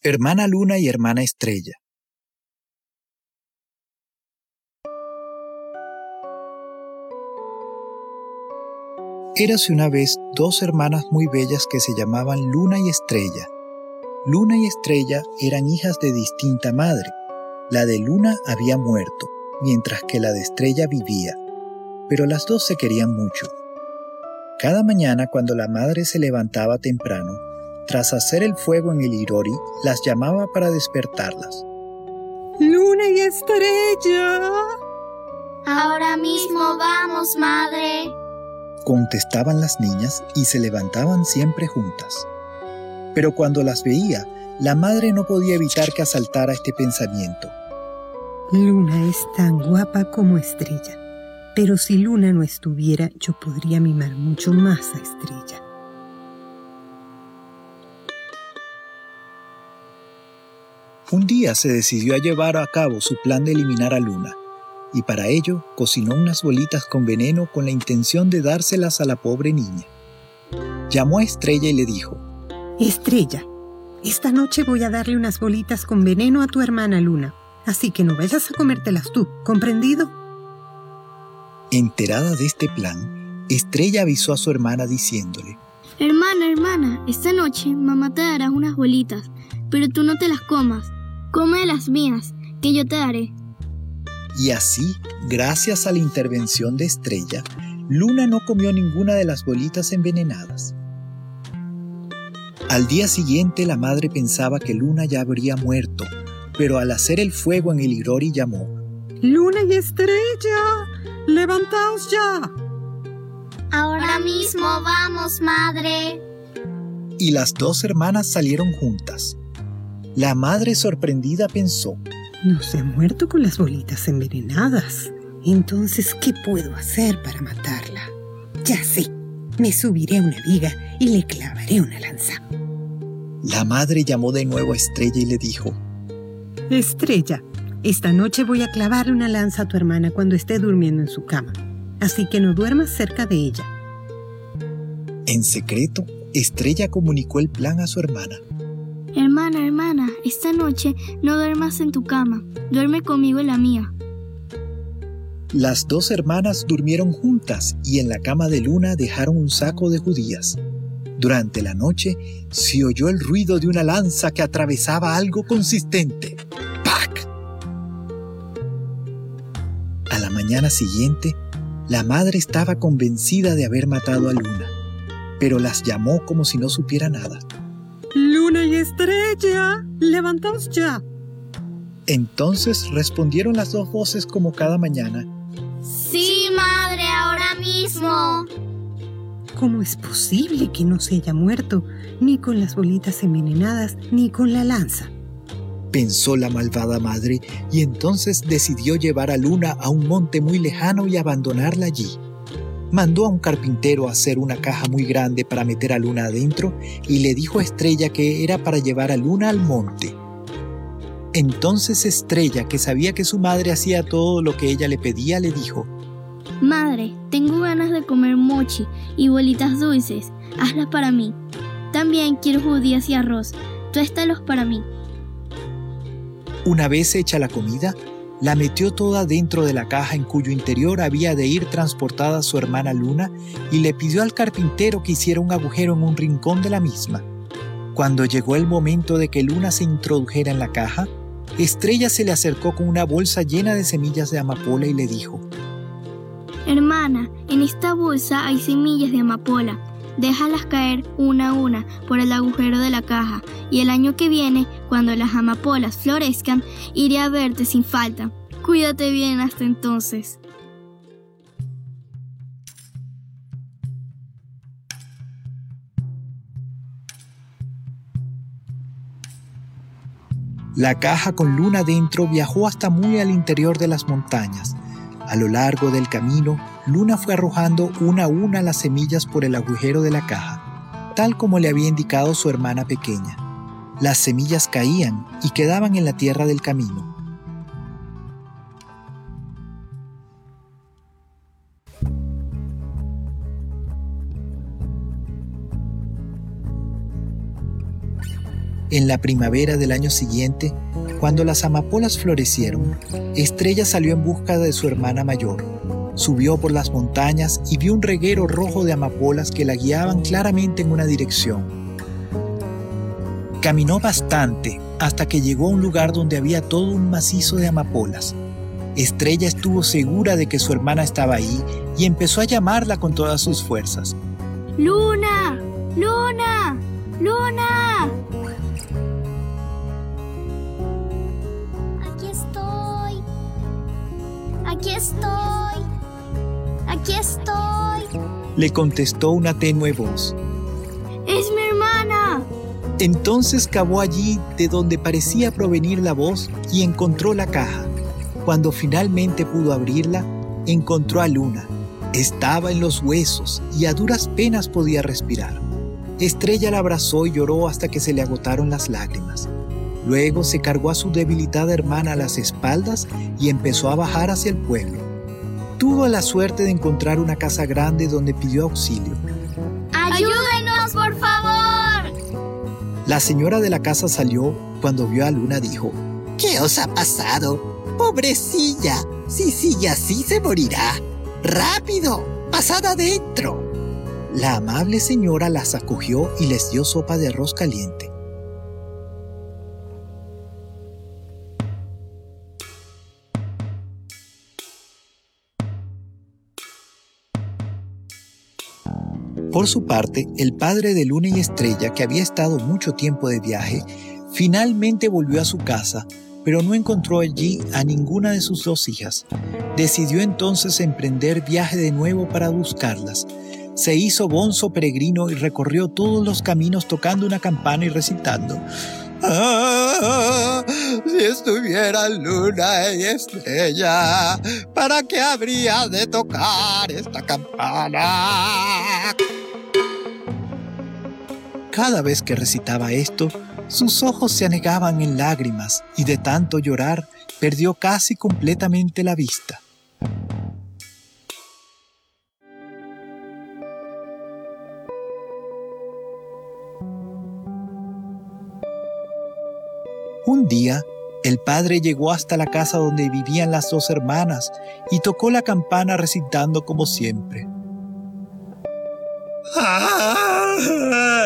Hermana Luna y Hermana Estrella. Érase una vez dos hermanas muy bellas que se llamaban Luna y Estrella. Luna y Estrella eran hijas de distinta madre. La de Luna había muerto, mientras que la de Estrella vivía, pero las dos se querían mucho. Cada mañana cuando la madre se levantaba temprano, tras hacer el fuego en el Irori, las llamaba para despertarlas. Luna y estrella. Ahora mismo vamos, madre. Contestaban las niñas y se levantaban siempre juntas. Pero cuando las veía, la madre no podía evitar que asaltara este pensamiento. Luna es tan guapa como estrella, pero si Luna no estuviera, yo podría mimar mucho más a estrella. Un día se decidió a llevar a cabo su plan de eliminar a Luna, y para ello cocinó unas bolitas con veneno con la intención de dárselas a la pobre niña. Llamó a Estrella y le dijo, Estrella, esta noche voy a darle unas bolitas con veneno a tu hermana Luna, así que no vayas a comértelas tú, ¿comprendido? Enterada de este plan, Estrella avisó a su hermana diciéndole, Hermana, hermana, esta noche mamá te dará unas bolitas, pero tú no te las comas. Come las mías, que yo te daré. Y así, gracias a la intervención de Estrella, Luna no comió ninguna de las bolitas envenenadas. Al día siguiente la madre pensaba que Luna ya habría muerto, pero al hacer el fuego en el Irori llamó, Luna y estrella, levantaos ya. Ahora mismo vamos, madre. Y las dos hermanas salieron juntas. La madre sorprendida pensó, No se ha muerto con las bolitas envenenadas. Entonces, ¿qué puedo hacer para matarla? Ya sé, me subiré a una viga y le clavaré una lanza. La madre llamó de nuevo a Estrella y le dijo, Estrella, esta noche voy a clavarle una lanza a tu hermana cuando esté durmiendo en su cama. Así que no duermas cerca de ella. En secreto, Estrella comunicó el plan a su hermana. Hermana, hermana, esta noche no duermas en tu cama, duerme conmigo en la mía. Las dos hermanas durmieron juntas y en la cama de Luna dejaron un saco de judías. Durante la noche se oyó el ruido de una lanza que atravesaba algo consistente. ¡Pac! A la mañana siguiente, la madre estaba convencida de haber matado a Luna, pero las llamó como si no supiera nada. Estrella, levantaos ya. Entonces respondieron las dos voces como cada mañana. Sí, madre, ahora mismo. ¿Cómo es posible que no se haya muerto ni con las bolitas envenenadas ni con la lanza? Pensó la malvada madre y entonces decidió llevar a Luna a un monte muy lejano y abandonarla allí. Mandó a un carpintero a hacer una caja muy grande para meter a Luna adentro y le dijo a Estrella que era para llevar a Luna al monte. Entonces Estrella, que sabía que su madre hacía todo lo que ella le pedía, le dijo, Madre, tengo ganas de comer mochi y bolitas dulces. Hazlas para mí. También quiero judías y arroz. Tuéstalos para mí. Una vez hecha la comida, la metió toda dentro de la caja en cuyo interior había de ir transportada su hermana Luna y le pidió al carpintero que hiciera un agujero en un rincón de la misma. Cuando llegó el momento de que Luna se introdujera en la caja, Estrella se le acercó con una bolsa llena de semillas de amapola y le dijo, Hermana, en esta bolsa hay semillas de amapola. Déjalas caer una a una por el agujero de la caja y el año que viene, cuando las amapolas florezcan, iré a verte sin falta. Cuídate bien hasta entonces. La caja con luna dentro viajó hasta muy al interior de las montañas. A lo largo del camino, Luna fue arrojando una a una las semillas por el agujero de la caja, tal como le había indicado su hermana pequeña. Las semillas caían y quedaban en la tierra del camino. En la primavera del año siguiente, cuando las amapolas florecieron, Estrella salió en busca de su hermana mayor. Subió por las montañas y vio un reguero rojo de amapolas que la guiaban claramente en una dirección. Caminó bastante hasta que llegó a un lugar donde había todo un macizo de amapolas. Estrella estuvo segura de que su hermana estaba ahí y empezó a llamarla con todas sus fuerzas. ¡Luna! ¡Luna! ¡Luna! Aquí estoy. Aquí estoy. Aquí estoy. Le contestó una tenue voz. ¡Es mi hermana! Entonces cavó allí de donde parecía provenir la voz y encontró la caja. Cuando finalmente pudo abrirla, encontró a Luna. Estaba en los huesos y a duras penas podía respirar. Estrella la abrazó y lloró hasta que se le agotaron las lágrimas. Luego se cargó a su debilitada hermana a las espaldas y empezó a bajar hacia el pueblo. Tuvo la suerte de encontrar una casa grande donde pidió auxilio. ¡Ayúdenos, por favor! La señora de la casa salió cuando vio a Luna dijo, ¿Qué os ha pasado? Pobrecilla, si sigue así se morirá. ¡Rápido! ¡Pasad adentro! La amable señora las acogió y les dio sopa de arroz caliente. Por su parte, el padre de Luna y Estrella, que había estado mucho tiempo de viaje, finalmente volvió a su casa, pero no encontró allí a ninguna de sus dos hijas. Decidió entonces emprender viaje de nuevo para buscarlas. Se hizo bonzo peregrino y recorrió todos los caminos tocando una campana y recitando. Ah, si estuviera luna y estrella, ¿para qué habría de tocar esta campana? Cada vez que recitaba esto, sus ojos se anegaban en lágrimas y de tanto llorar perdió casi completamente la vista. Un día, el padre llegó hasta la casa donde vivían las dos hermanas y tocó la campana recitando como siempre.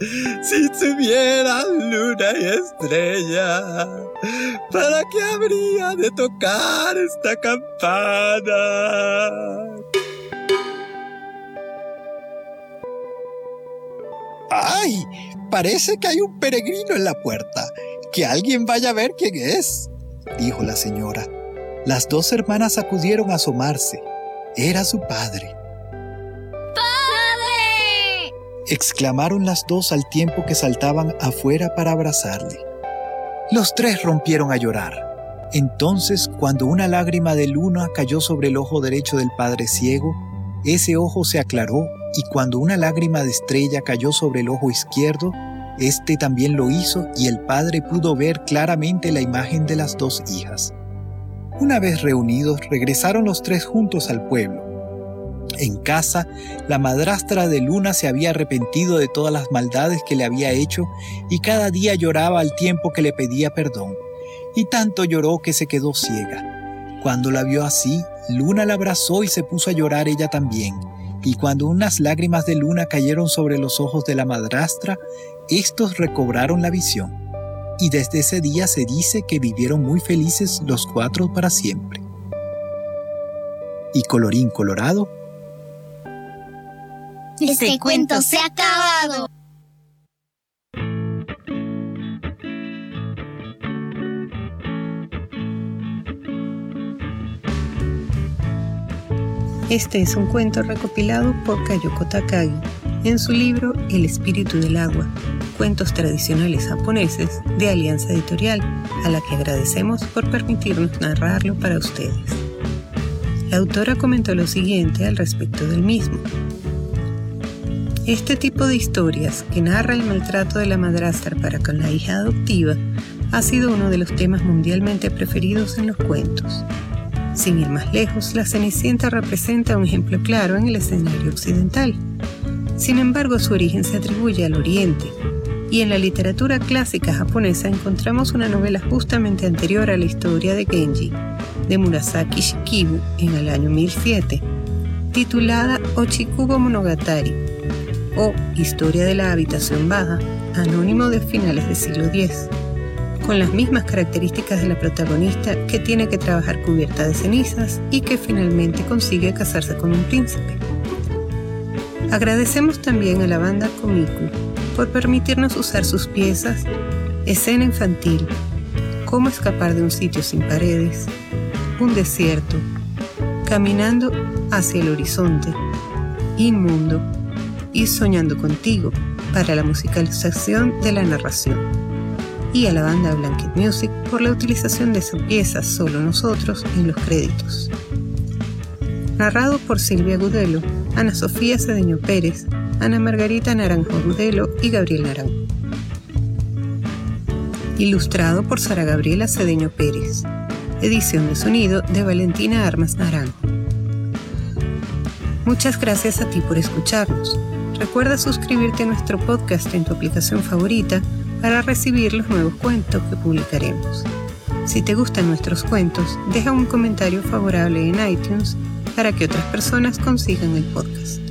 Si tuviera luna y estrella, ¿para qué habría de tocar esta campana? ¡Ay! Parece que hay un peregrino en la puerta. Que alguien vaya a ver quién es, dijo la señora. Las dos hermanas acudieron a asomarse. Era su padre. Exclamaron las dos al tiempo que saltaban afuera para abrazarle. Los tres rompieron a llorar. Entonces, cuando una lágrima de luna cayó sobre el ojo derecho del padre ciego, ese ojo se aclaró y cuando una lágrima de estrella cayó sobre el ojo izquierdo, este también lo hizo y el padre pudo ver claramente la imagen de las dos hijas. Una vez reunidos, regresaron los tres juntos al pueblo. En casa, la madrastra de Luna se había arrepentido de todas las maldades que le había hecho y cada día lloraba al tiempo que le pedía perdón. Y tanto lloró que se quedó ciega. Cuando la vio así, Luna la abrazó y se puso a llorar ella también. Y cuando unas lágrimas de luna cayeron sobre los ojos de la madrastra, estos recobraron la visión. Y desde ese día se dice que vivieron muy felices los cuatro para siempre. Y colorín colorado, Este cuento se ha acabado. Este es un cuento recopilado por Kayoko Takagi en su libro El espíritu del agua, cuentos tradicionales japoneses de Alianza Editorial, a la que agradecemos por permitirnos narrarlo para ustedes. La autora comentó lo siguiente al respecto del mismo. Este tipo de historias que narra el maltrato de la madrastra para con la hija adoptiva ha sido uno de los temas mundialmente preferidos en los cuentos. Sin ir más lejos, la Cenicienta representa un ejemplo claro en el escenario occidental. Sin embargo, su origen se atribuye al Oriente, Y en la literatura clásica japonesa encontramos una novela justamente anterior a la historia de Genji, de Murasaki Shikibu en el año 1007, titulada Ochikubo Monogatari, o Historia de la Habitación Baja, anónimo de finales del siglo X, con las mismas características de la protagonista que tiene que trabajar cubierta de cenizas y que finalmente consigue casarse con un príncipe. Agradecemos también a la banda Komiku por permitirnos usar sus piezas, escena infantil, cómo escapar de un sitio sin paredes, un desierto, caminando hacia el horizonte, inmundo y soñando contigo para la musicalización de la narración. Y a la banda Blanket Music por la utilización de su pieza Solo Nosotros en los créditos. Narrado por Silvia Gudelo, Ana Sofía Cedeño Pérez, Ana Margarita Naranjo Gudelo y Gabriel Naranjo. Ilustrado por Sara Gabriela Cedeño Pérez. Edición de sonido de Valentina Armas Naranjo. Muchas gracias a ti por escucharnos. Recuerda suscribirte a nuestro podcast en tu aplicación favorita para recibir los nuevos cuentos que publicaremos. Si te gustan nuestros cuentos, deja un comentario favorable en iTunes para que otras personas consigan el podcast.